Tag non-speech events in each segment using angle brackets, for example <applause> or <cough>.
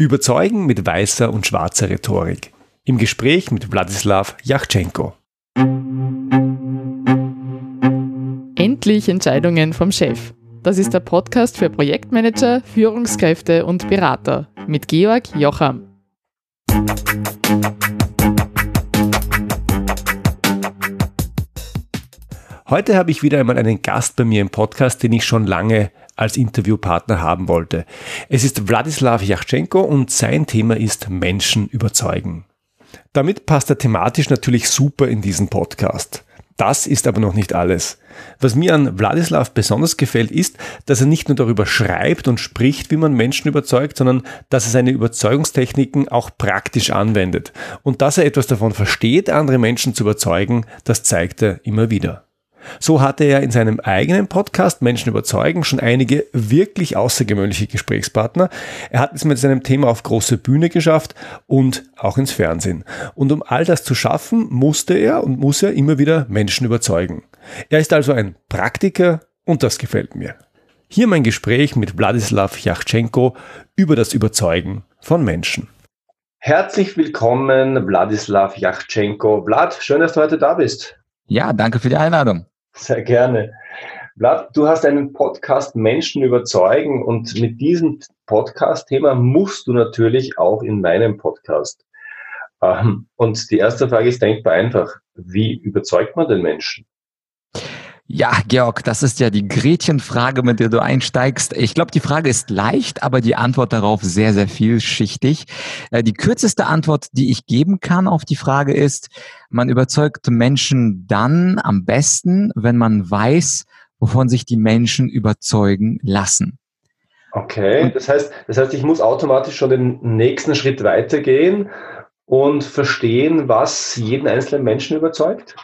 Überzeugen mit weißer und schwarzer Rhetorik. Im Gespräch mit Wladislav Yachtschenko. Endlich Entscheidungen vom Chef. Das ist der Podcast für Projektmanager, Führungskräfte und Berater mit Georg Jocham. Heute habe ich wieder einmal einen Gast bei mir im Podcast, den ich schon lange als Interviewpartner haben wollte. Es ist Wladislav Yachtschenko und sein Thema ist Menschen überzeugen. Damit passt er thematisch natürlich super in diesen Podcast. Das ist aber noch nicht alles. Was mir an Wladislav besonders gefällt, ist, dass er nicht nur darüber schreibt und spricht, wie man Menschen überzeugt, sondern dass er seine Überzeugungstechniken auch praktisch anwendet. Und dass er etwas davon versteht, andere Menschen zu überzeugen, das zeigt er immer wieder. So hatte er in seinem eigenen Podcast Menschen überzeugen schon einige wirklich außergewöhnliche Gesprächspartner. Er hat es mit seinem Thema auf große Bühne geschafft und auch ins Fernsehen. Und um all das zu schaffen, musste er und muss er immer wieder Menschen überzeugen. Er ist also ein Praktiker und das gefällt mir. Hier mein Gespräch mit Wladislav Yachtschenko über das Überzeugen von Menschen. Herzlich willkommen, Wladislav Yachtschenko. Vlad, schön, dass du heute da bist. Ja, danke für die Einladung. Sehr gerne. Vlad, du hast einen Podcast Menschen überzeugen und mit diesem Podcast-Thema musst du natürlich auch in meinem Podcast. Ähm, und die erste Frage ist denkbar einfach. Wie überzeugt man den Menschen? Ja, Georg, das ist ja die Gretchenfrage, mit der du einsteigst. Ich glaube, die Frage ist leicht, aber die Antwort darauf sehr, sehr vielschichtig. Äh, die kürzeste Antwort, die ich geben kann auf die Frage ist, man überzeugt Menschen dann am besten, wenn man weiß, wovon sich die Menschen überzeugen lassen. Okay, das heißt, das heißt, ich muss automatisch schon den nächsten Schritt weitergehen und verstehen, was jeden einzelnen Menschen überzeugt?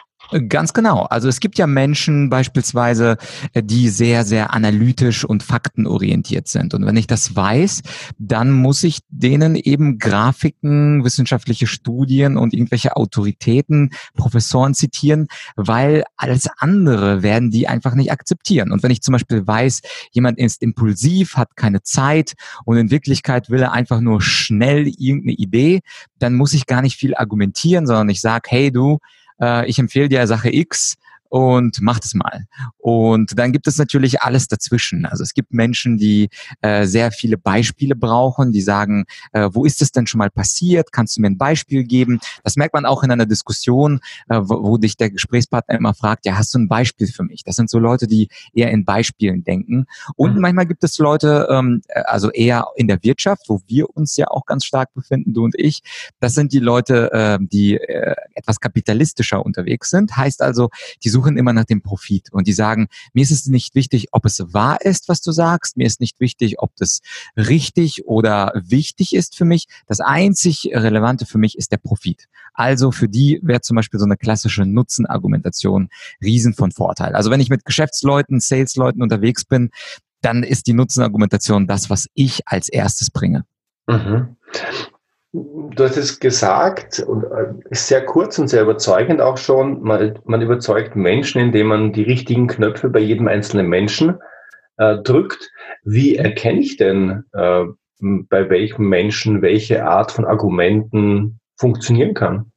Ganz genau. Also es gibt ja Menschen beispielsweise, äh, die sehr, sehr analytisch und faktenorientiert sind. Und wenn ich das weiß, dann muss ich denen eben Grafiken, wissenschaftliche Studien und irgendwelche Autoritäten, Professoren zitieren, weil alles andere werden die einfach nicht akzeptieren. Und wenn ich zum Beispiel weiß, jemand ist impulsiv, hat keine Zeit und in Wirklichkeit will er einfach nur schnell irgendeine Idee, dann muss ich gar nicht viel argumentieren, sondern ich sage, hey du, äh, ich empfehle dir Sache X, und macht es mal. Und dann gibt es natürlich alles dazwischen. Also es gibt Menschen, die äh, sehr viele Beispiele brauchen, die sagen, äh, wo ist es denn schon mal passiert? Kannst du mir ein Beispiel geben? Das merkt man auch in einer Diskussion, äh, wo, wo dich der Gesprächspartner immer fragt, ja, hast du ein Beispiel für mich? Das sind so Leute, die eher in Beispielen denken. Und mhm. manchmal gibt es Leute, ähm, also eher in der Wirtschaft, wo wir uns ja auch ganz stark befinden, du und ich. Das sind die Leute, äh, die äh, etwas kapitalistischer unterwegs sind. Heißt also, die suchen suchen immer nach dem Profit und die sagen, mir ist es nicht wichtig, ob es wahr ist, was du sagst, mir ist nicht wichtig, ob das richtig oder wichtig ist für mich. Das einzig Relevante für mich ist der Profit. Also für die wäre zum Beispiel so eine klassische Nutzenargumentation riesen von Vorteil. Also wenn ich mit Geschäftsleuten, Salesleuten unterwegs bin, dann ist die Nutzenargumentation das, was ich als erstes bringe. Mhm. Du hast es gesagt und äh, ist sehr kurz und sehr überzeugend auch schon. Man, man überzeugt Menschen, indem man die richtigen Knöpfe bei jedem einzelnen Menschen äh, drückt. Wie erkenne ich denn, äh, bei welchem Menschen welche Art von Argumenten funktionieren kann?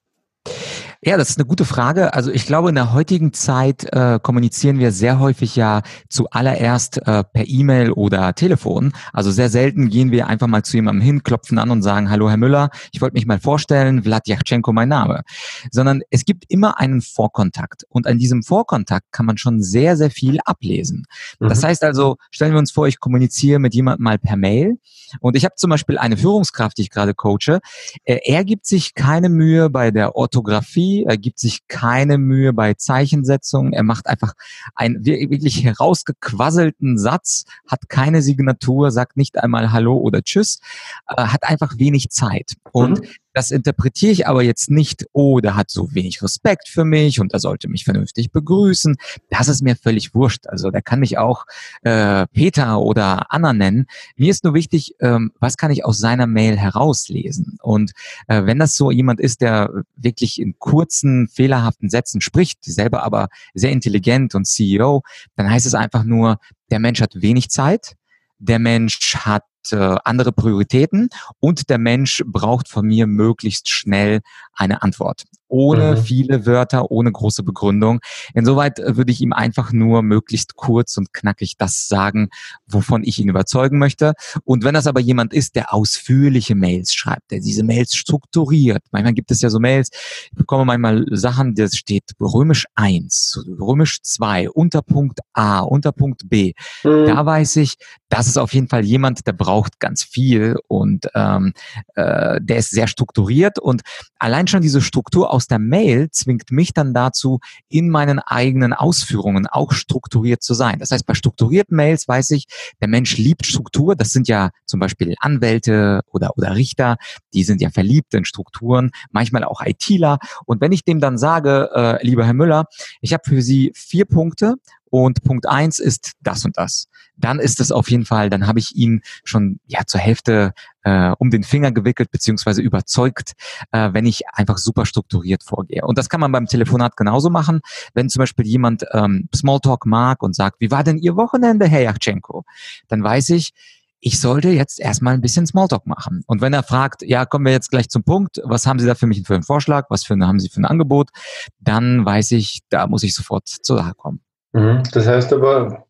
Ja, das ist eine gute Frage. Also ich glaube, in der heutigen Zeit äh, kommunizieren wir sehr häufig ja zuallererst äh, per E-Mail oder Telefon. Also sehr selten gehen wir einfach mal zu jemandem hin, klopfen an und sagen, hallo Herr Müller, ich wollte mich mal vorstellen, Vlad Yachtschenko mein Name. Sondern es gibt immer einen Vorkontakt. Und an diesem Vorkontakt kann man schon sehr, sehr viel ablesen. Mhm. Das heißt also, stellen wir uns vor, ich kommuniziere mit jemandem mal per Mail. Und ich habe zum Beispiel eine Führungskraft, die ich gerade coache. Äh, er gibt sich keine Mühe bei der Orthographie er gibt sich keine Mühe bei Zeichensetzung, er macht einfach einen wirklich herausgequasselten Satz, hat keine Signatur, sagt nicht einmal Hallo oder Tschüss, äh, hat einfach wenig Zeit. Und mhm. Das interpretiere ich aber jetzt nicht, oh, der hat so wenig Respekt für mich und er sollte mich vernünftig begrüßen. Das ist mir völlig wurscht. Also der kann mich auch äh, Peter oder Anna nennen. Mir ist nur wichtig, ähm, was kann ich aus seiner Mail herauslesen? Und äh, wenn das so jemand ist, der wirklich in kurzen, fehlerhaften Sätzen spricht, selber aber sehr intelligent und CEO, dann heißt es einfach nur, der Mensch hat wenig Zeit, der Mensch hat hat äh, andere Prioritäten und der Mensch braucht von mir möglichst schnell eine Antwort ohne mhm. viele Wörter, ohne große Begründung. Insoweit äh, würde ich ihm einfach nur möglichst kurz und knackig das sagen, wovon ich ihn überzeugen möchte. Und wenn das aber jemand ist, der ausführliche Mails schreibt, der diese Mails strukturiert, manchmal gibt es ja so Mails, ich bekomme manchmal Sachen, das steht römisch 1, römisch 2, Unterpunkt A, Unterpunkt B. Mhm. Da weiß ich, das ist auf jeden Fall jemand, der braucht ganz viel und ähm, äh, der ist sehr strukturiert und allein schon diese Struktur aus der Mail zwingt mich dann dazu, in meinen eigenen Ausführungen auch strukturiert zu sein. Das heißt, bei strukturierten Mails weiß ich, der Mensch liebt Struktur. Das sind ja zum Beispiel Anwälte oder, oder Richter, die sind ja verliebt in Strukturen, manchmal auch ITler. Und wenn ich dem dann sage, äh, lieber Herr Müller, ich habe für Sie vier Punkte und Punkt eins ist das und das. Dann ist es auf jeden Fall, dann habe ich ihn schon ja zur Hälfte äh, um den Finger gewickelt beziehungsweise überzeugt, äh, wenn ich einfach super strukturiert vorgehe. Und das kann man beim Telefonat genauso machen, wenn zum Beispiel jemand ähm, Smalltalk mag und sagt, wie war denn Ihr Wochenende, Herr Yachtschenko? Dann weiß ich, ich sollte jetzt erstmal ein bisschen Smalltalk machen. Und wenn er fragt, ja, kommen wir jetzt gleich zum Punkt, was haben Sie da für mich für einen Vorschlag, was für eine, haben Sie für ein Angebot, dann weiß ich, da muss ich sofort zur Sache kommen. Mhm. Das heißt aber,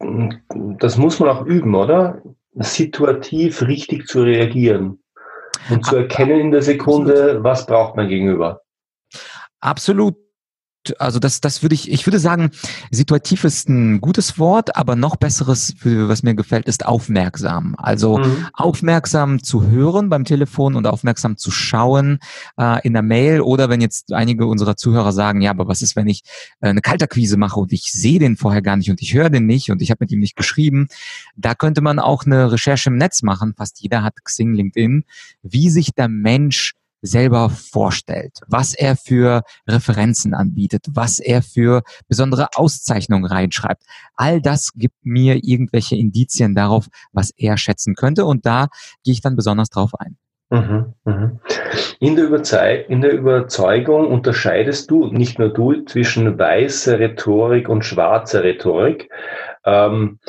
das muss man auch üben, oder? Situativ richtig zu reagieren und zu erkennen in der Sekunde, was braucht man gegenüber. Absolut also das, das würde ich, ich würde sagen, situativ ist ein gutes Wort, aber noch besseres, was mir gefällt, ist aufmerksam. Also mhm. aufmerksam zu hören beim Telefon und aufmerksam zu schauen äh, in der Mail oder wenn jetzt einige unserer Zuhörer sagen, ja, aber was ist, wenn ich äh, eine Kalterquise mache und ich sehe den vorher gar nicht und ich höre den nicht und ich habe mit ihm nicht geschrieben, da könnte man auch eine Recherche im Netz machen. Fast jeder hat Xing, LinkedIn, wie sich der Mensch selber vorstellt, was er für Referenzen anbietet, was er für besondere Auszeichnungen reinschreibt. All das gibt mir irgendwelche Indizien darauf, was er schätzen könnte und da gehe ich dann besonders drauf ein. Mhm, mhm. In, der in der Überzeugung unterscheidest du, nicht nur du, zwischen weißer Rhetorik und schwarzer Rhetorik. Ähm,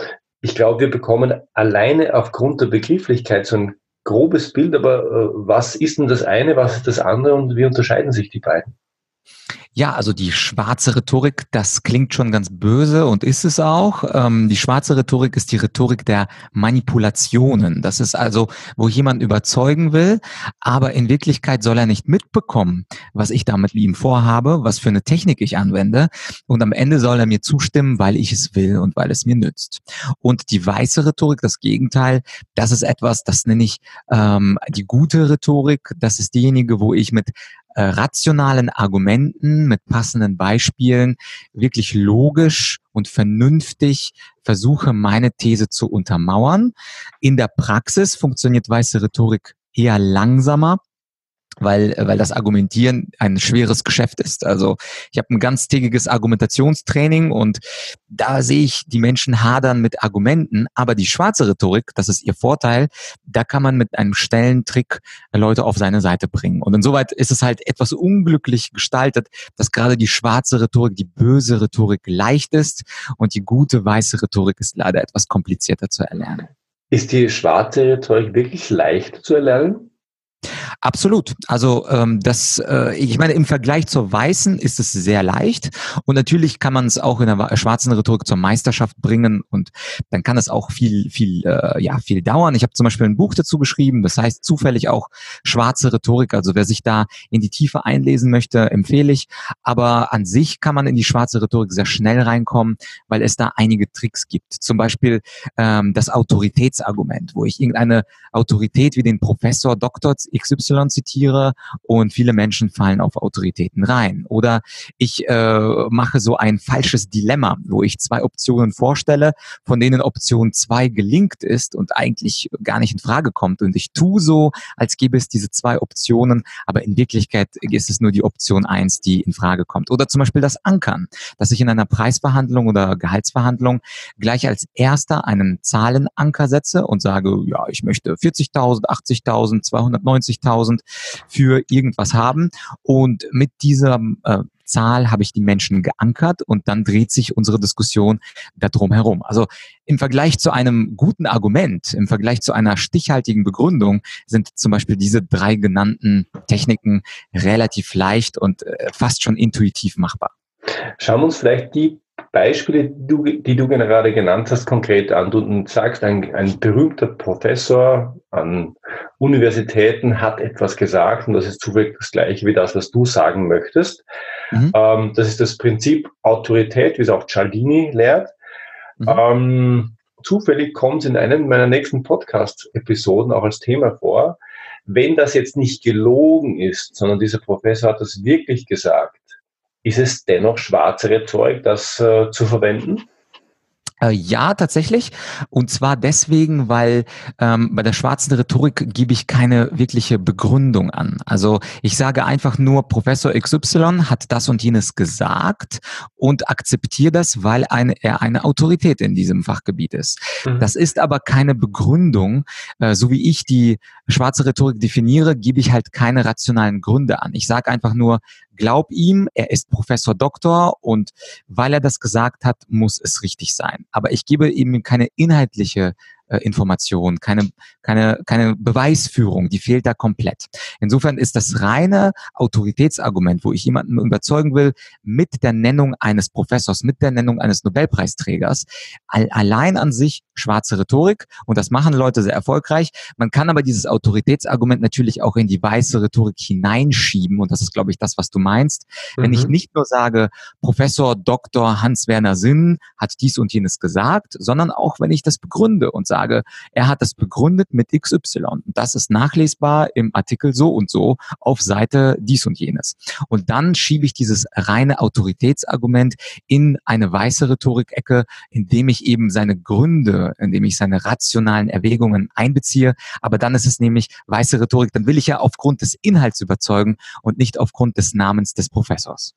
ich glaube, wir bekommen alleine aufgrund der Begrifflichkeit so ein grobes Bild, aber äh, was ist denn das eine, was ist das andere und wie unterscheiden sich die beiden? Ja, also die schwarze Rhetorik, das klingt schon ganz böse und ist es auch. Ähm, die schwarze Rhetorik ist die Rhetorik der Manipulationen. Das ist also, wo jemand überzeugen will, aber in Wirklichkeit soll er nicht mitbekommen, was ich damit mit ihm vorhabe, was für eine Technik ich anwende. Und am Ende soll er mir zustimmen, weil ich es will und weil es mir nützt. Und die weiße Rhetorik, das Gegenteil, das ist etwas, das nenne ich ähm, die gute Rhetorik. Das ist diejenige, wo ich mit äh, rationalen Argumenten, mit passenden Beispielen wirklich logisch und vernünftig versuche, meine These zu untermauern. In der Praxis funktioniert weiße Rhetorik eher langsamer weil, weil das Argumentieren ein schweres Geschäft ist. Also ich habe ein ganztägiges Argumentationstraining und da sehe ich die Menschen hadern mit Argumenten, aber die schwarze Rhetorik, das ist ihr Vorteil, da kann man mit einem Stellentrick Leute auf seine Seite bringen. Und insoweit ist es halt etwas unglücklich gestaltet, dass gerade die schwarze Rhetorik, die böse Rhetorik leicht ist und die gute weiße Rhetorik ist leider etwas komplizierter zu erlernen. Ist die schwarze Rhetorik wirklich leicht zu erlernen? Absolut. Also ähm, das, äh, ich meine, im Vergleich zur weißen ist es sehr leicht und natürlich kann man es auch in der schwarzen Rhetorik zur Meisterschaft bringen und dann kann es auch viel, viel, äh, ja, viel dauern. Ich habe zum Beispiel ein Buch dazu geschrieben, das heißt zufällig auch schwarze Rhetorik. Also wer sich da in die Tiefe einlesen möchte, empfehle ich. Aber an sich kann man in die schwarze Rhetorik sehr schnell reinkommen, weil es da einige Tricks gibt. Zum Beispiel ähm, das Autoritätsargument, wo ich irgendeine Autorität wie den Professor Doktor XY zitiere und viele Menschen fallen auf Autoritäten rein. Oder ich äh, mache so ein falsches Dilemma, wo ich zwei Optionen vorstelle, von denen Option zwei gelingt ist und eigentlich gar nicht in Frage kommt. Und ich tue so, als gäbe es diese zwei Optionen, aber in Wirklichkeit ist es nur die Option eins, die in Frage kommt. Oder zum Beispiel das Ankern, dass ich in einer Preisverhandlung oder Gehaltsverhandlung gleich als erster einen Zahlenanker setze und sage, ja, ich möchte 40.000, 80.000, 290.000 für irgendwas haben. Und mit dieser äh, Zahl habe ich die Menschen geankert und dann dreht sich unsere Diskussion darum herum. Also im Vergleich zu einem guten Argument, im Vergleich zu einer stichhaltigen Begründung sind zum Beispiel diese drei genannten Techniken relativ leicht und äh, fast schon intuitiv machbar. Schauen wir uns vielleicht die Beispiele, die du, die du gerade genannt hast, konkret an. Du sagst, ein, ein berühmter Professor an Universitäten hat etwas gesagt und das ist zufällig das gleiche wie das, was du sagen möchtest. Mhm. Ähm, das ist das Prinzip Autorität, wie es auch Cialdini lehrt. Mhm. Ähm, zufällig kommt es in einem meiner nächsten Podcast-Episoden auch als Thema vor. Wenn das jetzt nicht gelogen ist, sondern dieser Professor hat das wirklich gesagt, ist es dennoch schwarze Rhetorik, das äh, zu verwenden? Äh, ja, tatsächlich. Und zwar deswegen, weil ähm, bei der schwarzen Rhetorik gebe ich keine wirkliche Begründung an. Also ich sage einfach nur, Professor XY hat das und jenes gesagt und akzeptiere das, weil eine, er eine Autorität in diesem Fachgebiet ist. Mhm. Das ist aber keine Begründung. Äh, so wie ich die schwarze Rhetorik definiere, gebe ich halt keine rationalen Gründe an. Ich sage einfach nur, glaub ihm, er ist Professor Doktor und weil er das gesagt hat, muss es richtig sein. Aber ich gebe ihm keine inhaltliche äh, Information, keine, keine, keine Beweisführung, die fehlt da komplett. Insofern ist das reine Autoritätsargument, wo ich jemanden überzeugen will, mit der Nennung eines Professors, mit der Nennung eines Nobelpreisträgers, allein an sich schwarze Rhetorik und das machen Leute sehr erfolgreich. Man kann aber dieses Autoritätsargument natürlich auch in die weiße Rhetorik hineinschieben und das ist, glaube ich, das, was du meinst. Mhm. Wenn ich mhm. nicht nur sage, Professor Dr. Hans-Werner Sinn hat dies und jenes gesagt, sondern auch, wenn ich das begründe und sage, sage, er hat das begründet mit XY. Das ist nachlesbar im Artikel so und so auf Seite dies und jenes. Und dann schiebe ich dieses reine Autoritätsargument in eine weiße Rhetorik-Ecke, indem ich eben seine Gründe, indem ich seine rationalen Erwägungen einbeziehe. Aber dann ist es nämlich weiße Rhetorik. Dann will ich ja aufgrund des Inhalts überzeugen und nicht aufgrund des Namens des Professors.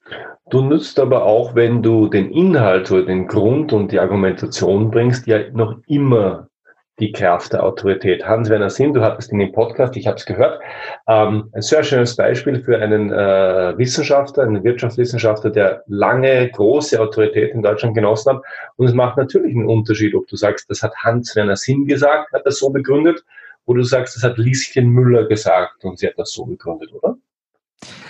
Du nützt aber auch, wenn du den Inhalt oder den Grund und die Argumentation bringst, ja noch immer die Kraft der Autorität. Hans-Werner Sinn, du hattest in dem Podcast, ich habe es gehört, ähm, ein sehr schönes Beispiel für einen äh, Wissenschaftler, einen Wirtschaftswissenschaftler, der lange große Autorität in Deutschland genossen hat. Und es macht natürlich einen Unterschied, ob du sagst, das hat Hans-Werner Sinn gesagt, hat das so begründet, oder du sagst, das hat Lieschen Müller gesagt und sie hat das so begründet, oder?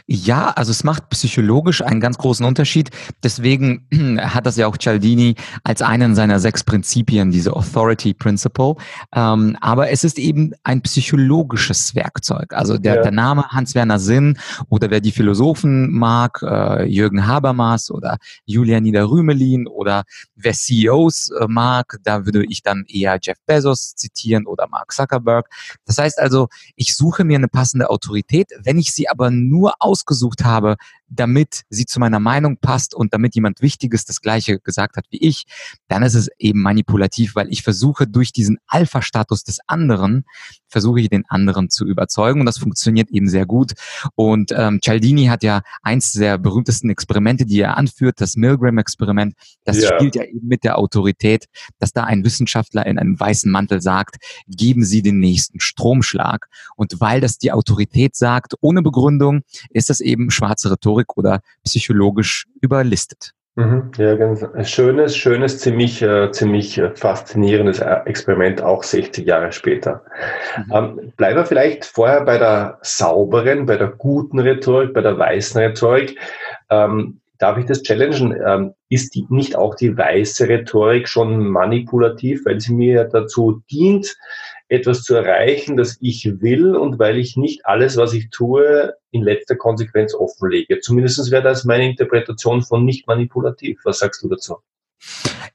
Ja, also es macht psychologisch einen ganz großen Unterschied. Deswegen <clears throat> hat das ja auch Cialdini als einen seiner sechs Prinzipien, diese Authority Principle. Ähm, aber es ist eben ein psychologisches Werkzeug. Also der, ja. der Name Hans-Werner Sinn oder wer die Philosophen mag, äh, Jürgen Habermas oder Julia Niederrümelin oder wer CEOs äh, mag, da würde ich dann eher Jeff Bezos zitieren oder Mark Zuckerberg. Das heißt also, ich suche mir eine passende Autorität. Wenn ich sie aber nur ausgesucht habe, damit sie zu meiner Meinung passt und damit jemand Wichtiges das Gleiche gesagt hat wie ich, dann ist es eben manipulativ, weil ich versuche durch diesen Alpha-Status des anderen, versuche ich den anderen zu überzeugen und das funktioniert eben sehr gut. Und ähm, Cialdini hat ja eins der berühmtesten Experimente, die er anführt, das Milgram-Experiment, das ja. spielt ja eben mit der Autorität, dass da ein Wissenschaftler in einem weißen Mantel sagt, geben Sie den nächsten Stromschlag. Und weil das die Autorität sagt, ohne Begründung, ist das eben schwarze Rhetorik Rhetorik oder psychologisch überlistet. Mhm. Ja, ganz schönes, schönes, ziemlich, äh, ziemlich äh, faszinierendes äh, Experiment, auch 60 Jahre später. Mhm. Ähm, bleiben wir vielleicht vorher bei der sauberen, bei der guten Rhetorik, bei der weißen Rhetorik. Ähm, darf ich das challengen? Ähm, ist die, nicht auch die weiße Rhetorik schon manipulativ, weil sie mir dazu dient, etwas zu erreichen, das ich will und weil ich nicht alles, was ich tue, in letzter Konsequenz offenlege. Zumindest wäre das meine Interpretation von nicht manipulativ. Was sagst du dazu?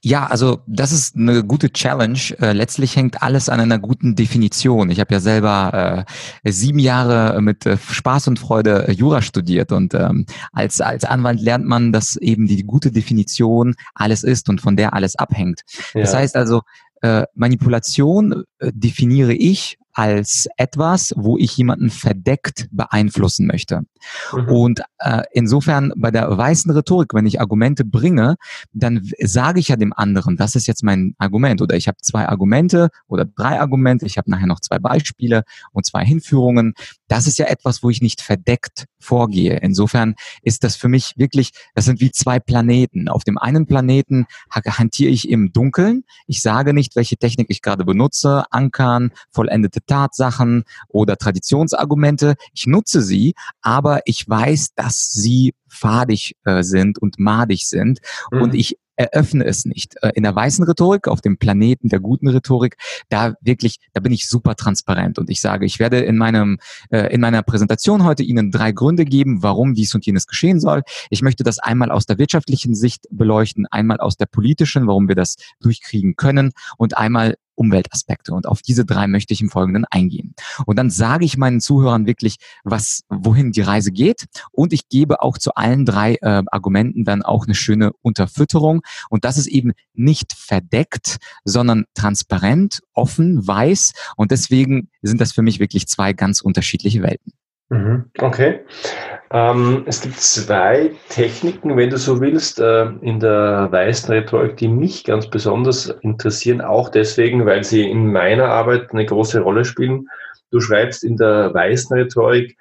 Ja, also das ist eine gute Challenge. Äh, letztlich hängt alles an einer guten Definition. Ich habe ja selber äh, sieben Jahre mit äh, Spaß und Freude äh, Jura studiert und ähm, als als Anwalt lernt man, dass eben die gute Definition alles ist und von der alles abhängt. Ja. Das heißt also, äh, Manipulation äh, definiere ich als etwas, wo ich jemanden verdeckt beeinflussen möchte. Mhm. Und äh, insofern bei der weißen Rhetorik, wenn ich Argumente bringe, dann sage ich ja dem anderen, das ist jetzt mein Argument oder ich habe zwei Argumente oder drei Argumente, ich habe nachher noch zwei Beispiele und zwei Hinführungen. Das ist ja etwas, wo ich nicht verdeckt vorgehe. Insofern ist das für mich wirklich, das sind wie zwei Planeten. Auf dem einen Planeten hantiere ich im Dunkeln. Ich sage nicht, welche Technik ich gerade benutze, Ankern, vollendete Tatsachen oder Traditionsargumente. Ich nutze sie, aber ich weiß, dass sie fadig äh, sind und madig sind. Mhm. Und ich eröffne es nicht. Äh, in der weißen Rhetorik, auf dem Planeten der guten Rhetorik, da wirklich, da bin ich super transparent und ich sage, ich werde in meinem, äh, in meiner Präsentation heute Ihnen drei Gründe geben, warum dies und jenes geschehen soll. Ich möchte das einmal aus der wirtschaftlichen Sicht beleuchten, einmal aus der politischen, warum wir das durchkriegen können und einmal Umweltaspekte. Und auf diese drei möchte ich im Folgenden eingehen. Und dann sage ich meinen Zuhörern wirklich, was, wohin die Reise geht. Und ich gebe auch zu allen drei äh, Argumenten dann auch eine schöne Unterfütterung. Und das ist eben nicht verdeckt, sondern transparent, offen, weiß. Und deswegen sind das für mich wirklich zwei ganz unterschiedliche Welten. Mhm. Okay. Ähm, es gibt zwei Techniken, wenn du so willst, äh, in der weißen Rhetorik, die mich ganz besonders interessieren, auch deswegen, weil sie in meiner Arbeit eine große Rolle spielen. Du schreibst in der weißen Rhetorik,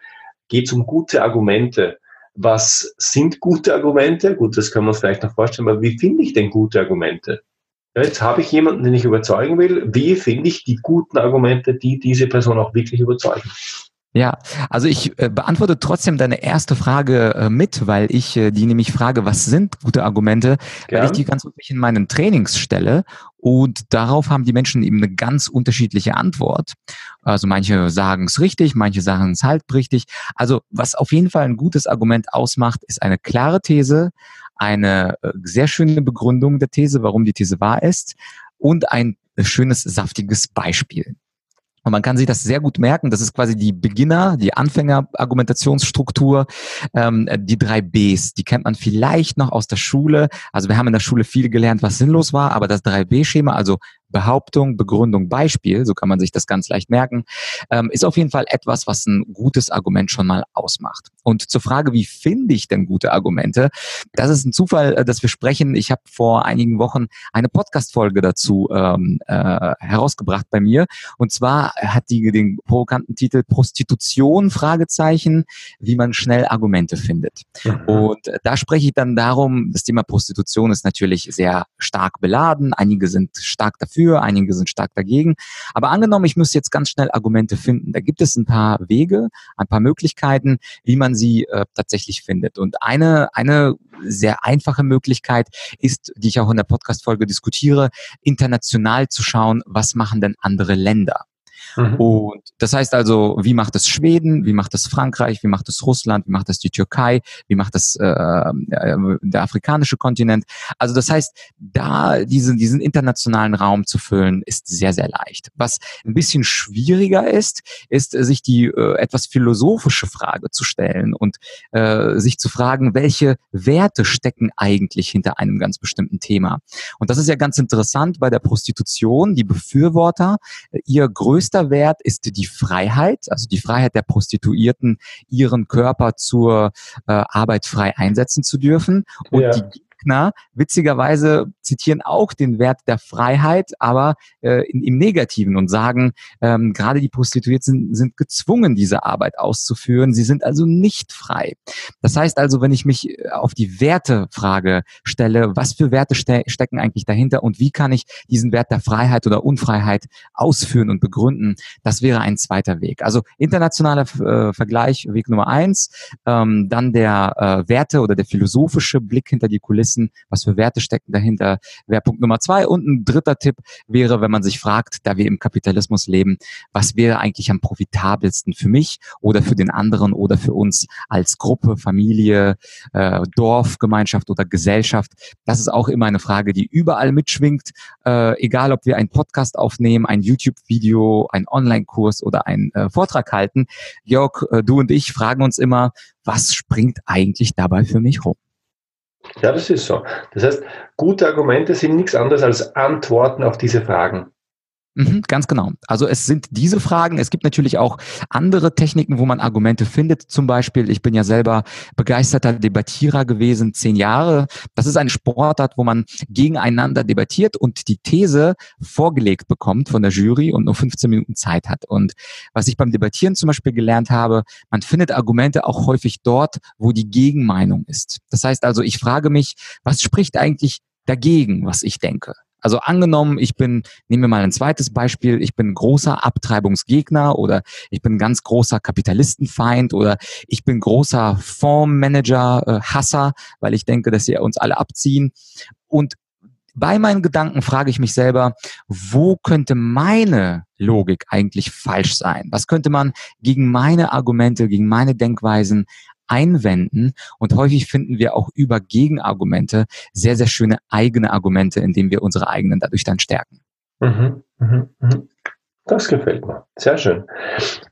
geht es um gute Argumente. Was sind gute Argumente? Gut, das kann man vielleicht noch vorstellen, aber wie finde ich denn gute Argumente? Jetzt habe ich jemanden, den ich überzeugen will. Wie finde ich die guten Argumente, die diese Person auch wirklich überzeugen? Ja, also ich äh, beantworte trotzdem deine erste Frage äh, mit, weil ich äh, die nämlich frage, was sind gute Argumente, Gern. weil ich die ganz häufig in meinen Trainings stelle und darauf haben die Menschen eben eine ganz unterschiedliche Antwort. Also manche sagen es richtig, manche sagen es halt richtig. Also was auf jeden Fall ein gutes Argument ausmacht, ist eine klare These, eine äh, sehr schöne Begründung der These, warum die These wahr ist und ein schönes, saftiges Beispiel. Und man kann sich das sehr gut merken. Das ist quasi die Beginner, die Anfänger-Argumentationsstruktur, ähm, die drei Bs. Die kennt man vielleicht noch aus der Schule. Also wir haben in der Schule viel gelernt, was sinnlos war, aber das 3B-Schema, also Behauptung, Begründung, Beispiel, so kann man sich das ganz leicht merken, ähm, ist auf jeden Fall etwas, was ein gutes Argument schon mal ausmacht. Und zur Frage, wie finde ich denn gute Argumente? Das ist ein Zufall, äh, dass wir sprechen. Ich habe vor einigen Wochen eine Podcast-Folge dazu ähm, äh, herausgebracht bei mir. Und zwar hat die den provokanten Titel Prostitution, Fragezeichen, wie man schnell Argumente findet. Mhm. Und da spreche ich dann darum, das Thema Prostitution ist natürlich sehr stark beladen. Einige sind stark dafür, einige sind stark dagegen. Aber angenommen, ich muss jetzt ganz schnell Argumente finden. Da gibt es ein paar Wege, ein paar Möglichkeiten, wie man sie äh, tatsächlich findet. Und eine, eine sehr einfache Möglichkeit ist, die ich auch in der Podcast-Folge diskutiere, international zu schauen, was machen denn andere Länder. Mhm. Und das heißt also, wie macht es Schweden, wie macht es Frankreich, wie macht es Russland, wie macht es die Türkei, wie macht es äh, äh, der afrikanische Kontinent. Also das heißt, da diesen, diesen internationalen Raum zu füllen, ist sehr, sehr leicht. Was ein bisschen schwieriger ist, ist sich die äh, etwas philosophische Frage zu stellen und äh, sich zu fragen, welche Werte stecken eigentlich hinter einem ganz bestimmten Thema. Und das ist ja ganz interessant bei der Prostitution. Die Befürworter, äh, ihr größter Wert ist die Freiheit, also die Freiheit der Prostituierten, ihren Körper zur äh, Arbeit frei einsetzen zu dürfen. Und ja. die Gegner witzigerweise zitieren auch den Wert der Freiheit, aber äh, in, im Negativen und sagen, ähm, gerade die Prostituierten sind, sind gezwungen, diese Arbeit auszuführen. Sie sind also nicht frei. Das heißt also, wenn ich mich äh, auf die Wertefrage stelle, was für Werte ste stecken eigentlich dahinter und wie kann ich diesen Wert der Freiheit oder Unfreiheit ausführen und begründen, das wäre ein zweiter Weg. Also internationaler äh, Vergleich, Weg Nummer eins, ähm, dann der äh, Werte oder der philosophische Blick hinter die Kulissen wissen, was für Werte stecken dahinter, wäre Punkt Nummer zwei. Und ein dritter Tipp wäre, wenn man sich fragt, da wir im Kapitalismus leben, was wäre eigentlich am profitabelsten für mich oder für den anderen oder für uns als Gruppe, Familie, äh, Dorf, Gemeinschaft oder Gesellschaft. Das ist auch immer eine Frage, die überall mitschwingt, äh, egal ob wir einen Podcast aufnehmen, ein YouTube-Video, einen Online-Kurs oder einen äh, Vortrag halten. Georg, äh, du und ich fragen uns immer, was springt eigentlich dabei für mich rum? Ja, das ist so. Das heißt, gute Argumente sind nichts anderes als Antworten auf diese Fragen. Mhm, ganz genau. Also es sind diese Fragen. Es gibt natürlich auch andere Techniken, wo man Argumente findet. Zum Beispiel, ich bin ja selber begeisterter Debattierer gewesen, zehn Jahre. Das ist eine Sportart, wo man gegeneinander debattiert und die These vorgelegt bekommt von der Jury und nur 15 Minuten Zeit hat. Und was ich beim Debattieren zum Beispiel gelernt habe, man findet Argumente auch häufig dort, wo die Gegenmeinung ist. Das heißt also, ich frage mich, was spricht eigentlich dagegen, was ich denke? Also angenommen, ich bin, nehmen wir mal ein zweites Beispiel, ich bin großer Abtreibungsgegner oder ich bin ganz großer Kapitalistenfeind oder ich bin großer Fondsmanager-Hasser, weil ich denke, dass sie uns alle abziehen. Und bei meinen Gedanken frage ich mich selber, wo könnte meine Logik eigentlich falsch sein? Was könnte man gegen meine Argumente, gegen meine Denkweisen einwenden. Und häufig finden wir auch über Gegenargumente sehr, sehr schöne eigene Argumente, indem wir unsere eigenen dadurch dann stärken. Mhm, mh, mh. Das gefällt mir. Sehr schön.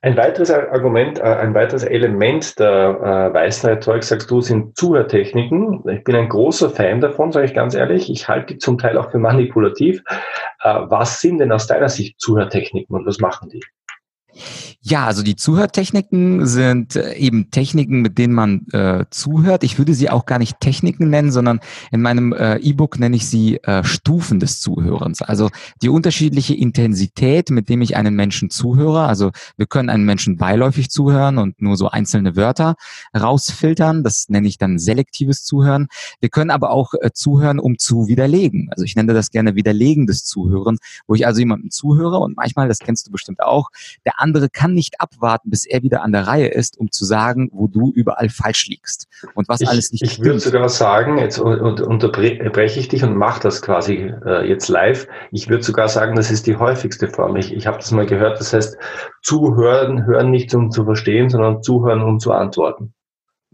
Ein weiteres Argument, äh, ein weiteres Element der äh, weißen Rhetorik, sagst du, sind Zuhörtechniken. Ich bin ein großer Fan davon, sage ich ganz ehrlich. Ich halte die zum Teil auch für manipulativ. Äh, was sind denn aus deiner Sicht Zuhörtechniken und was machen die? Ja, also die Zuhörtechniken sind äh, eben Techniken, mit denen man äh, zuhört. Ich würde sie auch gar nicht Techniken nennen, sondern in meinem äh, E-Book nenne ich sie äh, Stufen des Zuhörens. Also die unterschiedliche Intensität, mit dem ich einen Menschen zuhöre. Also wir können einen Menschen beiläufig zuhören und nur so einzelne Wörter rausfiltern. Das nenne ich dann selektives Zuhören. Wir können aber auch äh, zuhören, um zu widerlegen. Also ich nenne das gerne widerlegendes Zuhören, wo ich also jemandem zuhöre und manchmal, das kennst du bestimmt auch, der andere kann nicht abwarten, bis er wieder an der Reihe ist, um zu sagen, wo du überall falsch liegst und was ich, alles nicht Ich stimmt. würde sogar sagen, jetzt unterbreche ich dich und mache das quasi äh, jetzt live. Ich würde sogar sagen, das ist die häufigste Form. Ich, ich habe das mal gehört, das heißt, zuhören, hören nicht um zu verstehen, sondern zuhören, um zu antworten.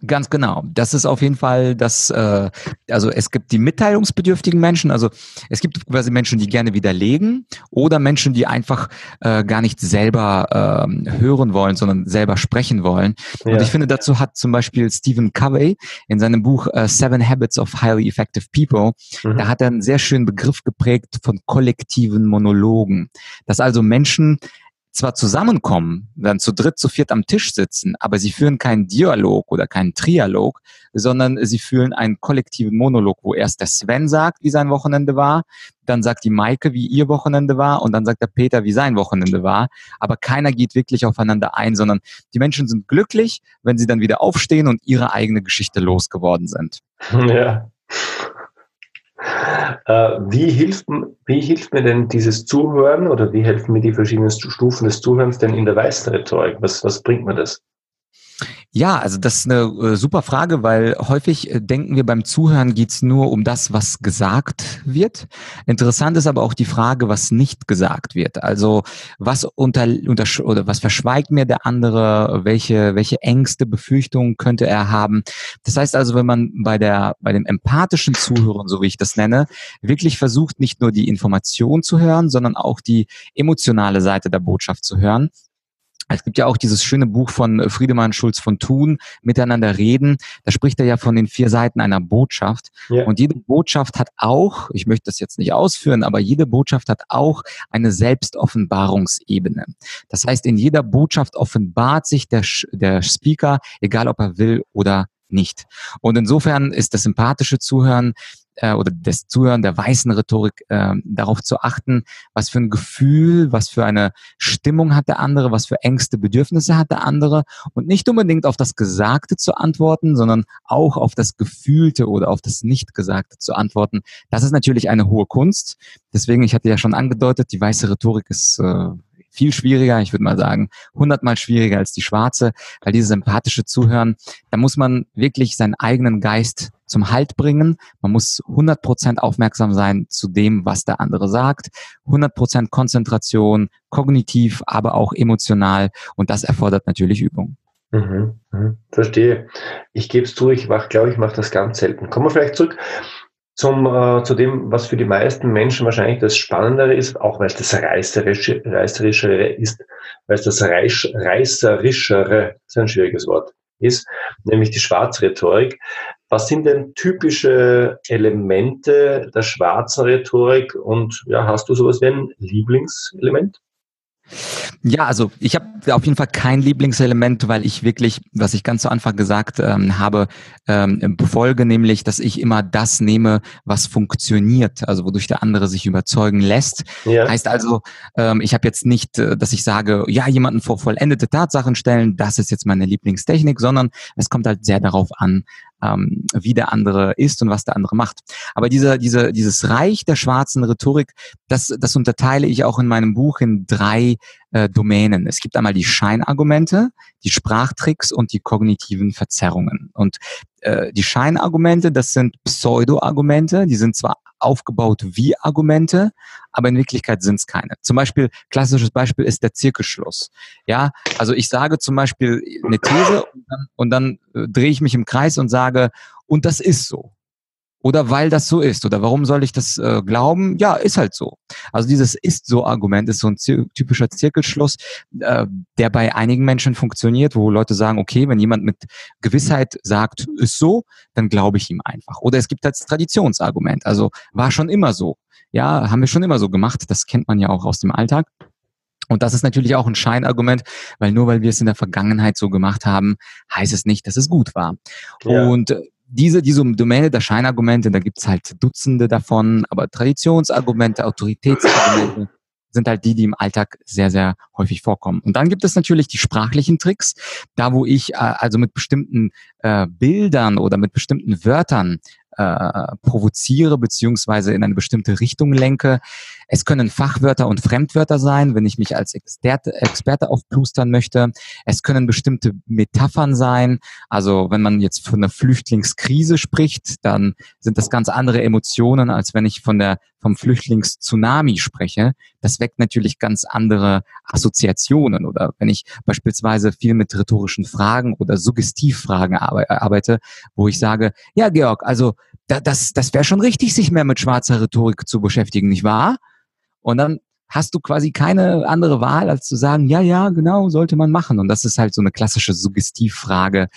Ganz genau. Das ist auf jeden Fall das, äh, also es gibt die mitteilungsbedürftigen Menschen, also es gibt quasi Menschen, die gerne widerlegen oder Menschen, die einfach äh, gar nicht selber äh, hören wollen, sondern selber sprechen wollen. Ja. Und ich finde, dazu hat zum Beispiel Stephen Covey in seinem Buch äh, Seven Habits of Highly Effective People, mhm. da hat er einen sehr schönen Begriff geprägt von kollektiven Monologen. Dass also Menschen zwar zusammenkommen, dann zu dritt, zu viert am Tisch sitzen, aber sie führen keinen Dialog oder keinen Trialog, sondern sie führen einen kollektiven Monolog, wo erst der Sven sagt, wie sein Wochenende war, dann sagt die Maike, wie ihr Wochenende war und dann sagt der Peter, wie sein Wochenende war. Aber keiner geht wirklich aufeinander ein, sondern die Menschen sind glücklich, wenn sie dann wieder aufstehen und ihre eigene Geschichte losgeworden sind. <laughs> Ja. Äh, wie, hilft, wie hilft mir denn dieses Zuhören oder wie helfen mir die verschiedenen Stufen des Zuhörens denn in der weißen Rhetorik? Was, was bringt mir das? Ja, also das ist eine äh, super Frage, weil häufig äh, denken wir beim Zuhören geht's nur um das, was gesagt wird. Interessant ist aber auch die Frage, was nicht gesagt wird. Also was unter, unter oder was verschweigt mir der andere, welche, welche Ängste, Befürchtungen könnte er haben. Das heißt also, wenn man bei der, bei dem empathischen Zuhören, so wie ich das nenne, wirklich versucht, nicht nur die Information zu hören, sondern auch die emotionale Seite der Botschaft zu hören, es gibt ja auch dieses schöne Buch von äh, Friedemann Schulz von Thun, Miteinander reden. Da spricht er ja von den vier Seiten einer Botschaft. Ja. Und jede Botschaft hat auch, ich möchte das jetzt nicht ausführen, aber jede Botschaft hat auch eine Selbstoffenbarungsebene. Das heißt, in jeder Botschaft offenbart sich der, der Speaker, egal ob er will oder nicht. Und insofern ist das sympathische Zuhören äh, oder das Zuhören der weißen Rhetorik äh, darauf zu achten, was für ein Gefühl, was für eine Stimmung hat der andere, was für Ängste, Bedürfnisse hat der andere und nicht unbedingt auf das Gesagte zu antworten, sondern auch auf das Gefühlte oder auf das Nicht-Gesagte zu antworten. Das ist natürlich eine hohe Kunst. Deswegen, ich hatte ja schon angedeutet, die weiße Rhetorik ist äh, viel schwieriger, ich würde mal sagen, hundertmal schwieriger als die schwarze, weil dieses empathische Zuhören, da muss man wirklich seinen eigenen Geist zum Halt bringen. Man muss 100% aufmerksam sein zu dem, was der andere sagt. 100% Konzentration, kognitiv, aber auch emotional. Und das erfordert natürlich Übung. Mhm, mh, verstehe. Ich gebe es zu, ich glaube, ich mache das ganz selten. Kommen wir vielleicht zurück zum, äh, zu dem, was für die meisten Menschen wahrscheinlich das Spannendere ist, auch weil es das Reißerische, Reißerischere ist, weil es das Reisch, Reißerischere, das ist ein schwieriges Wort, ist, nämlich die Schwarzrhetorik. Was sind denn typische Elemente der schwarzen Rhetorik und ja, hast du sowas wie ein Lieblingselement? Ja, also ich habe auf jeden Fall kein Lieblingselement, weil ich wirklich, was ich ganz zu Anfang gesagt ähm, habe, ähm, befolge, nämlich, dass ich immer das nehme, was funktioniert, also wodurch der andere sich überzeugen lässt. Ja. Heißt also, ähm, ich habe jetzt nicht, äh, dass ich sage, ja, jemanden vor vollendete Tatsachen stellen, das ist jetzt meine Lieblingstechnik, sondern es kommt halt sehr darauf an, ähm, wie der andere ist und was der andere macht. Aber dieser, diese, dieses Reich der schwarzen Rhetorik, das, das unterteile ich auch in meinem Buch in drei äh, Domänen. Es gibt einmal die Scheinargumente, die Sprachtricks und die kognitiven Verzerrungen. Und äh, die Scheinargumente, das sind Pseudo-Argumente, die sind zwar aufgebaut wie Argumente, aber in Wirklichkeit sind es keine. Zum Beispiel, klassisches Beispiel ist der Zirkelschluss. Ja, also ich sage zum Beispiel eine These und dann, und dann äh, drehe ich mich im Kreis und sage, und das ist so oder weil das so ist oder warum soll ich das äh, glauben? Ja, ist halt so. Also dieses ist so Argument ist so ein typischer Zirkelschluss, äh, der bei einigen Menschen funktioniert, wo Leute sagen, okay, wenn jemand mit Gewissheit sagt, ist so, dann glaube ich ihm einfach. Oder es gibt als Traditionsargument, also war schon immer so. Ja, haben wir schon immer so gemacht, das kennt man ja auch aus dem Alltag. Und das ist natürlich auch ein Scheinargument, weil nur weil wir es in der Vergangenheit so gemacht haben, heißt es nicht, dass es gut war. Ja. Und diese, diese Domäne der Scheinargumente, da gibt's halt Dutzende davon, aber Traditionsargumente, Autoritätsargumente sind halt die, die im Alltag sehr, sehr häufig vorkommen. Und dann gibt es natürlich die sprachlichen Tricks, da wo ich äh, also mit bestimmten äh, Bildern oder mit bestimmten Wörtern äh, provoziere beziehungsweise in eine bestimmte Richtung lenke. Es können Fachwörter und Fremdwörter sein, wenn ich mich als Experte, Experte aufplustern möchte. Es können bestimmte Metaphern sein. Also wenn man jetzt von einer Flüchtlingskrise spricht, dann sind das ganz andere Emotionen, als wenn ich von der vom Flüchtlingstsunami spreche. Das weckt natürlich ganz andere Assoziationen. Oder wenn ich beispielsweise viel mit rhetorischen Fragen oder Suggestivfragen arbeite, wo ich sage, ja, Georg, also da, das, das wäre schon richtig, sich mehr mit schwarzer Rhetorik zu beschäftigen, nicht wahr? Und dann hast du quasi keine andere Wahl, als zu sagen, ja, ja, genau, sollte man machen. Und das ist halt so eine klassische Suggestivfrage,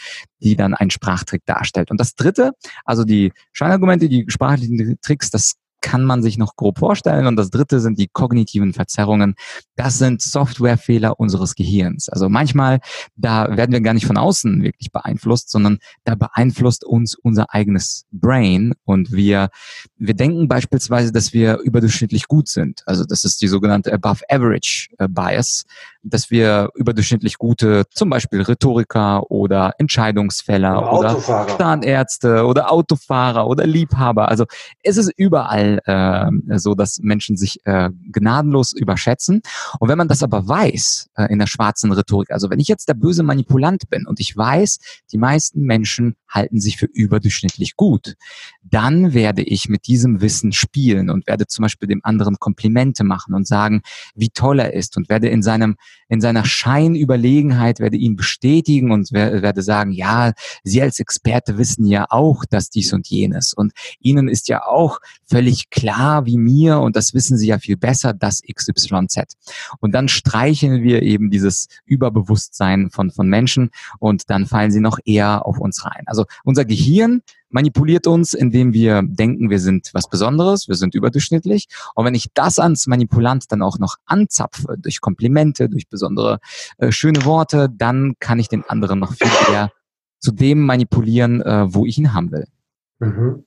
die dann einen Sprachtrick darstellt. Und das dritte, also die Scheinargumente, die sprachlichen Tricks, das kann man sich noch grob vorstellen. Und das dritte sind die kognitiven Verzerrungen. Das sind Softwarefehler unseres Gehirns. Also manchmal, da werden wir gar nicht von außen wirklich beeinflusst, sondern da beeinflusst uns unser eigenes Brain und wir, wir denken beispielsweise, dass wir überdurchschnittlich gut sind. Also das ist die sogenannte Above Average äh, Bias, dass wir überdurchschnittlich gute, zum Beispiel Rhetoriker oder Entscheidungsfäller oder, oder Zahnärzte oder Autofahrer oder Liebhaber. Also es ist überall äh, so, dass Menschen sich äh, gnadenlos überschätzen. Und wenn man das aber weiß äh, in der schwarzen Rhetorik, also wenn ich jetzt der böse Manipulant bin und ich weiß, die meisten Menschen halten sich für überdurchschnittlich gut, dann werde ich mit diesem Wissen spielen und werde zum Beispiel dem anderen Komplimente machen und sagen, wie toll er ist und werde in seinem in seiner Scheinüberlegenheit werde ihn bestätigen und werde sagen, ja, Sie als Experte wissen ja auch, dass dies und jenes und Ihnen ist ja auch völlig klar wie mir und das wissen sie ja viel besser, das XYZ. Und dann streicheln wir eben dieses Überbewusstsein von, von Menschen und dann fallen sie noch eher auf uns rein. Also unser Gehirn manipuliert uns, indem wir denken, wir sind was Besonderes, wir sind überdurchschnittlich. Und wenn ich das ans Manipulant dann auch noch anzapfe, durch Komplimente, durch besondere äh, schöne Worte, dann kann ich den anderen noch viel <laughs> eher zu dem manipulieren, äh, wo ich ihn haben will. Mhm.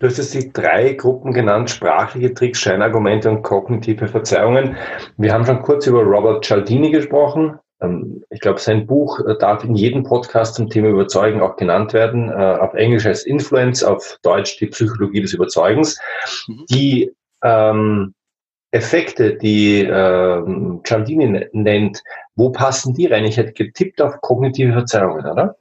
Du hast jetzt die drei Gruppen genannt, sprachliche Tricks, Scheinargumente und kognitive Verzerrungen. Wir haben schon kurz über Robert Cialdini gesprochen. Ähm, ich glaube, sein Buch äh, darf in jedem Podcast zum Thema Überzeugen auch genannt werden. Äh, auf Englisch heißt Influence, auf Deutsch die Psychologie des Überzeugens. Mhm. Die ähm, Effekte, die ähm, Cialdini nennt, wo passen die rein? Ich hätte getippt auf kognitive Verzerrungen, oder?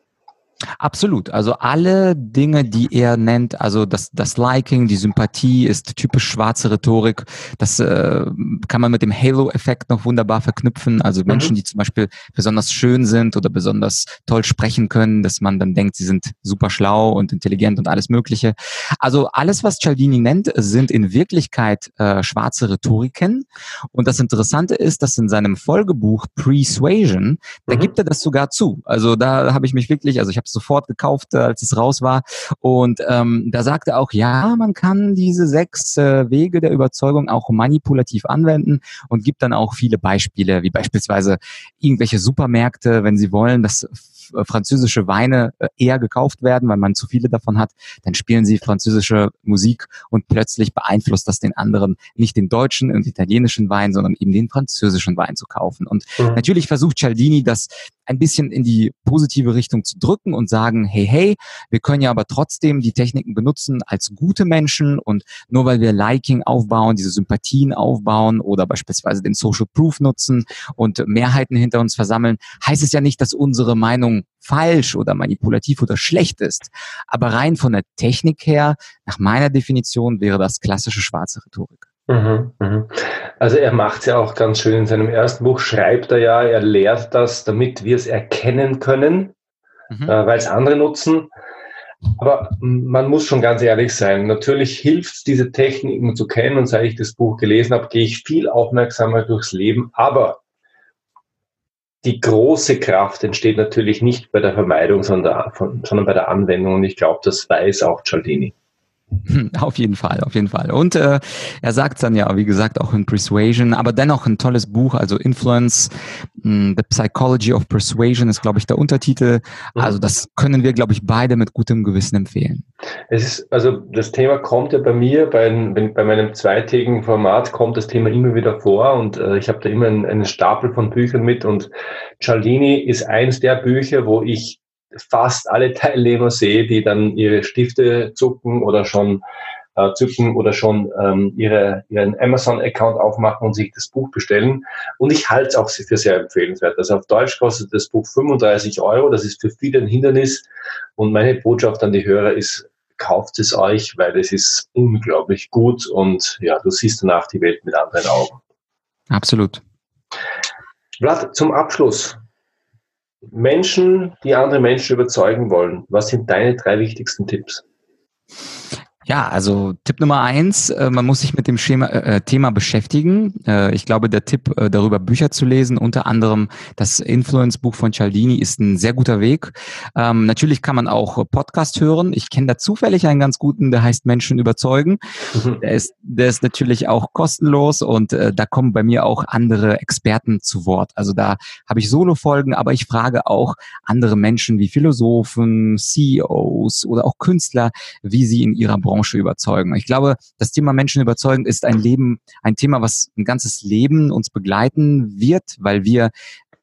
Absolut. Also alle Dinge, die er nennt, also das, das Liking, die Sympathie ist typisch schwarze Rhetorik. Das äh, kann man mit dem Halo-Effekt noch wunderbar verknüpfen. Also mhm. Menschen, die zum Beispiel besonders schön sind oder besonders toll sprechen können, dass man dann denkt, sie sind super schlau und intelligent und alles Mögliche. Also alles, was Cialdini nennt, sind in Wirklichkeit äh, schwarze Rhetoriken. Und das Interessante ist, dass in seinem Folgebuch Persuasion, da mhm. gibt er das sogar zu. Also da habe ich mich wirklich, also ich habe sofort gekauft, äh, als es raus war. Und ähm, da sagte er auch, ja, man kann diese sechs äh, Wege der Überzeugung auch manipulativ anwenden und gibt dann auch viele Beispiele, wie beispielsweise irgendwelche Supermärkte, wenn sie wollen, dass äh, französische Weine äh, eher gekauft werden, weil man zu viele davon hat, dann spielen sie französische Musik und plötzlich beeinflusst das den anderen nicht den deutschen und italienischen Wein, sondern eben den französischen Wein zu kaufen. Und mhm. natürlich versucht Cialdini das ein bisschen in die positive Richtung zu drücken und sagen, hey, hey, wir können ja aber trotzdem die Techniken benutzen als gute Menschen und nur weil wir Liking aufbauen, diese Sympathien aufbauen oder beispielsweise den Social Proof nutzen und Mehrheiten hinter uns versammeln, heißt es ja nicht, dass unsere Meinung falsch oder manipulativ oder schlecht ist. Aber rein von der Technik her, nach meiner Definition, wäre das klassische schwarze Rhetorik. Mhm, mhm. Also er macht es ja auch ganz schön in seinem ersten Buch, schreibt er ja, er lehrt das, damit wir es erkennen können, mhm. äh, weil es andere nutzen. Aber man muss schon ganz ehrlich sein. Natürlich hilft es, diese Techniken zu kennen. Und seit ich das Buch gelesen habe, gehe ich viel aufmerksamer durchs Leben. Aber die große Kraft entsteht natürlich nicht bei der Vermeidung, sondern, sondern bei der Anwendung. Und ich glaube, das weiß auch Cialdini. <laughs> Auf jeden Fall, auf jeden Fall. Und äh, er sagt dann ja, wie gesagt, auch in Persuasion, aber dennoch ein tolles Buch, also Influence, mh, hm, The Psychology of Persuasion ist, glaube ich, der Untertitel. Mhm. Also das können wir, glaube ich, beide mit gutem Gewissen empfehlen. Es ist, also das Thema kommt ja bei mir, bei, bei meinem zweitägigen Format kommt das Thema immer wieder vor und äh, ich habe da immer einen, einen Stapel von Büchern mit und Cialdini ist eins der Bücher, wo ich fast alle Teilnehmer sehe, die dann ihre Stifte zucken oder schon äh, zücken oder schon ähm, ihre, ihren Amazon-Account aufmachen und sich das Buch bestellen. Und ich halte es auch für sehr empfehlenswert. Also auf Deutsch kostet das Buch 35 Euro. Das ist für viele ein Hindernis. Und meine Botschaft an die Hörer ist, kauft es euch, weil es ist unglaublich gut und ja, du siehst danach die Welt mit anderen Augen. Absolut. Vlad, zum Abschluss. Menschen, die andere Menschen überzeugen wollen. Was sind deine drei wichtigsten Tipps? Ja, also Tipp Nummer eins, äh, man muss sich mit dem Schema, äh, Thema beschäftigen. Äh, ich glaube, der Tipp, äh, darüber Bücher zu lesen, unter anderem das Influence-Buch von Cialdini, ist ein sehr guter Weg. Ähm, natürlich kann man auch Podcast hören. Ich kenne da zufällig einen ganz guten, der heißt Menschen überzeugen. Mhm. Der, ist, der ist natürlich auch kostenlos und äh, da kommen bei mir auch andere Experten zu Wort. Also da habe ich Solo-Folgen, aber ich frage auch andere Menschen wie Philosophen, CEOs oder auch Künstler, wie sie in ihrer Branche Branche überzeugen. Ich glaube, das Thema Menschen überzeugen ist ein Leben, ein Thema, was ein ganzes Leben uns begleiten wird, weil wir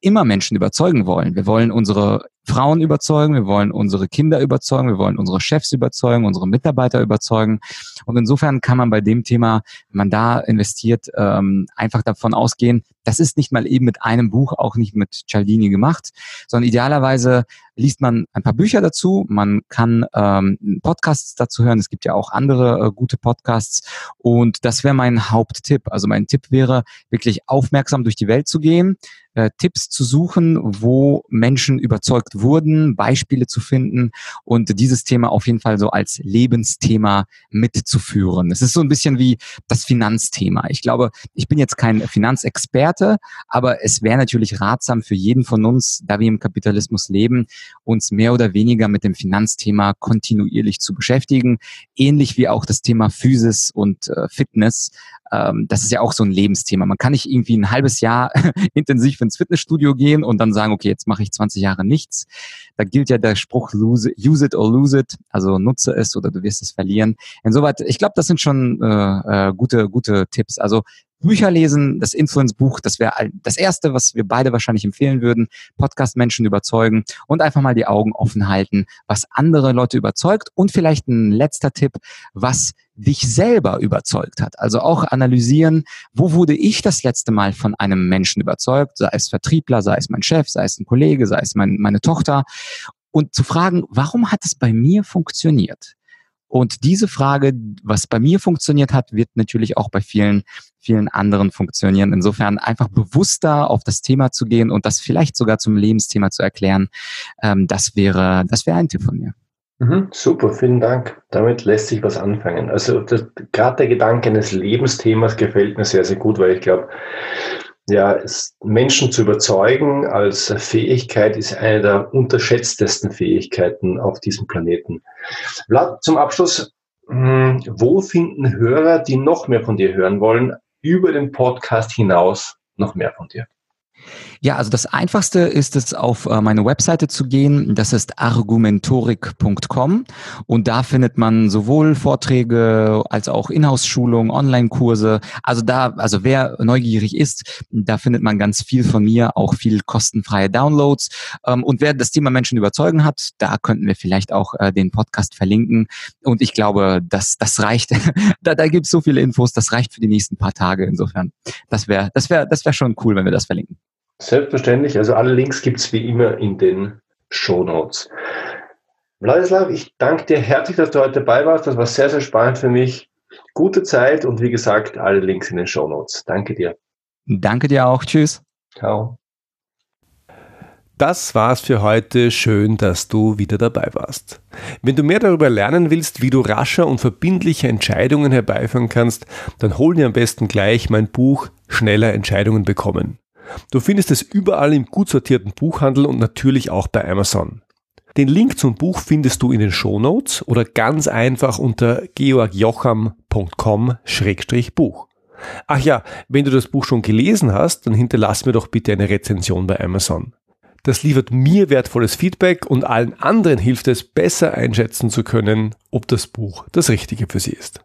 immer Menschen überzeugen wollen. Wir wollen unsere Frauen überzeugen, wir wollen unsere Kinder überzeugen, wir wollen unsere Chefs überzeugen, unsere Mitarbeiter überzeugen. Und insofern kann man bei dem Thema, wenn man da investiert, ähm, einfach davon ausgehen, das ist nicht mal eben mit einem Buch, auch nicht mit Cialdini gemacht, sondern idealerweise liest man ein paar Bücher dazu, man kann ähm, Podcasts dazu hören, es gibt ja auch andere äh, gute Podcasts und das wäre mein Haupttipp. Also mein Tipp wäre, wirklich aufmerksam durch die Welt zu gehen, äh, Tipps zu suchen, wo Menschen überzeugt wurden, Beispiele zu finden und dieses Thema auf jeden Fall so als Lebensthema mitzuführen. Es ist so ein bisschen wie das Finanzthema. Ich glaube, ich bin jetzt kein Finanzexperte, aber es wäre natürlich ratsam für jeden von uns, da wir im Kapitalismus leben, uns mehr oder weniger mit dem Finanzthema kontinuierlich zu beschäftigen, ähnlich wie auch das Thema Physis und äh, Fitness. Ähm, das ist ja auch so ein Lebensthema. Man kann nicht irgendwie ein halbes Jahr <laughs> intensiv ins Fitnessstudio gehen und dann sagen, okay, jetzt mache ich 20 Jahre nichts. Da gilt ja der Spruch use it or lose it, also nutze es oder du wirst es verlieren. Insoweit, ich glaube, das sind schon äh, äh, gute, gute Tipps. Also Bücher lesen, das Influence-Buch, das wäre das Erste, was wir beide wahrscheinlich empfehlen würden. Podcast-Menschen überzeugen und einfach mal die Augen offen halten, was andere Leute überzeugt. Und vielleicht ein letzter Tipp, was dich selber überzeugt hat. Also auch analysieren, wo wurde ich das letzte Mal von einem Menschen überzeugt, sei es Vertriebler, sei es mein Chef, sei es ein Kollege, sei es mein, meine Tochter. Und zu fragen, warum hat es bei mir funktioniert? Und diese Frage, was bei mir funktioniert hat, wird natürlich auch bei vielen, vielen anderen funktionieren. Insofern einfach bewusster auf das Thema zu gehen und das vielleicht sogar zum Lebensthema zu erklären, ähm, das wäre, das wäre ein Tipp von mir. Mhm, super, vielen Dank. Damit lässt sich was anfangen. Also gerade der Gedanke eines Lebensthemas gefällt mir sehr, sehr gut, weil ich glaube, ja, Menschen zu überzeugen als Fähigkeit ist eine der unterschätztesten Fähigkeiten auf diesem Planeten. Vlad, zum Abschluss, hm, wo finden Hörer, die noch mehr von dir hören wollen, über den Podcast hinaus noch mehr von dir? Ja, also das Einfachste ist es, auf äh, meine Webseite zu gehen. Das ist argumentorik.com und da findet man sowohl Vorträge als auch Inhouse-Schulungen, Online-Kurse. Also da, also wer neugierig ist, da findet man ganz viel von mir, auch viel kostenfreie Downloads. Ähm, und wer das Thema Menschen überzeugen hat, da könnten wir vielleicht auch äh, den Podcast verlinken. Und ich glaube, das, das reicht. <laughs> da da gibt es so viele Infos, das reicht für die nächsten paar Tage. Insofern, das wäre, das wäre, das wäre schon cool, wenn wir das verlinken. Selbstverständlich. Also alle Links gibt es wie immer in den Show Notes. Vladislav, ich danke dir herzlich, dass du heute dabei warst. Das war sehr, sehr spannend für mich. Gute Zeit und wie gesagt, alle Links in den Show Notes. Danke dir. Danke dir auch. Tschüss. Ciao. Das war's für heute. Schön, dass du wieder dabei warst. Wenn du mehr darüber lernen willst, wie du rascher und verbindliche Entscheidungen herbeiführen kannst, dann hol dir am besten gleich mein Buch Schneller Entscheidungen bekommen. Du findest es überall im gut sortierten Buchhandel und natürlich auch bei Amazon. Den Link zum Buch findest du in den Shownotes oder ganz einfach unter georgjocham.com-buch. Ach ja, wenn du das Buch schon gelesen hast, dann hinterlass mir doch bitte eine Rezension bei Amazon. Das liefert mir wertvolles Feedback und allen anderen hilft es, besser einschätzen zu können, ob das Buch das Richtige für sie ist.